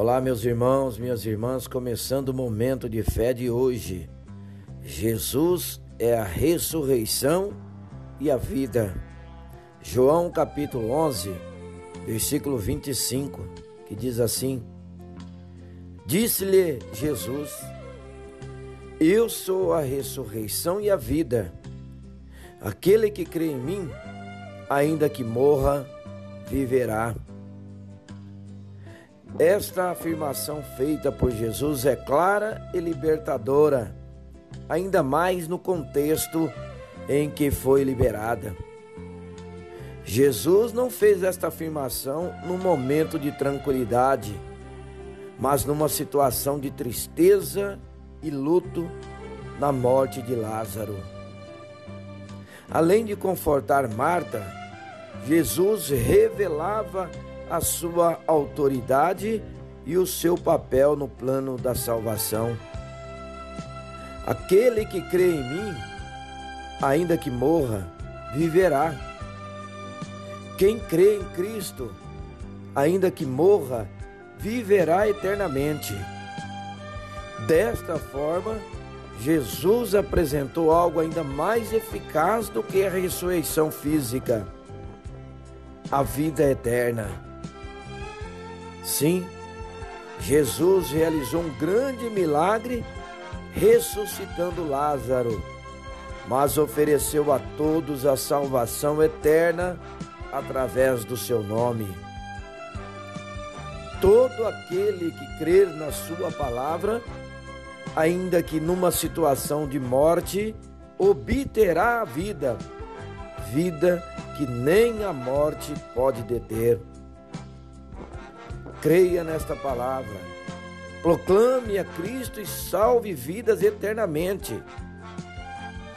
Olá, meus irmãos, minhas irmãs, começando o momento de fé de hoje. Jesus é a ressurreição e a vida. João capítulo 11, versículo 25, que diz assim: Disse-lhe Jesus: Eu sou a ressurreição e a vida. Aquele que crê em mim, ainda que morra, viverá. Esta afirmação feita por Jesus é clara e libertadora, ainda mais no contexto em que foi liberada. Jesus não fez esta afirmação num momento de tranquilidade, mas numa situação de tristeza e luto na morte de Lázaro. Além de confortar Marta, Jesus revelava a sua autoridade e o seu papel no plano da salvação. Aquele que crê em mim, ainda que morra, viverá. Quem crê em Cristo, ainda que morra, viverá eternamente. Desta forma, Jesus apresentou algo ainda mais eficaz do que a ressurreição física: a vida eterna. Sim, Jesus realizou um grande milagre ressuscitando Lázaro, mas ofereceu a todos a salvação eterna através do seu nome. Todo aquele que crer na Sua palavra, ainda que numa situação de morte, obterá a vida, vida que nem a morte pode deter. Creia nesta palavra. Proclame a Cristo e salve vidas eternamente.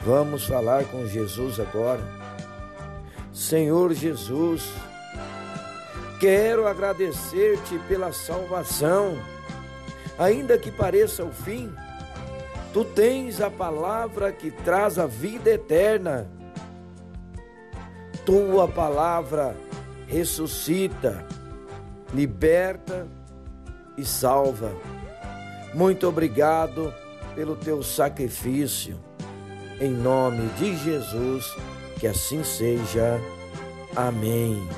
Vamos falar com Jesus agora. Senhor Jesus, quero agradecer-te pela salvação. Ainda que pareça o fim, tu tens a palavra que traz a vida eterna. Tua palavra ressuscita liberta e salva. Muito obrigado pelo teu sacrifício. Em nome de Jesus, que assim seja. Amém.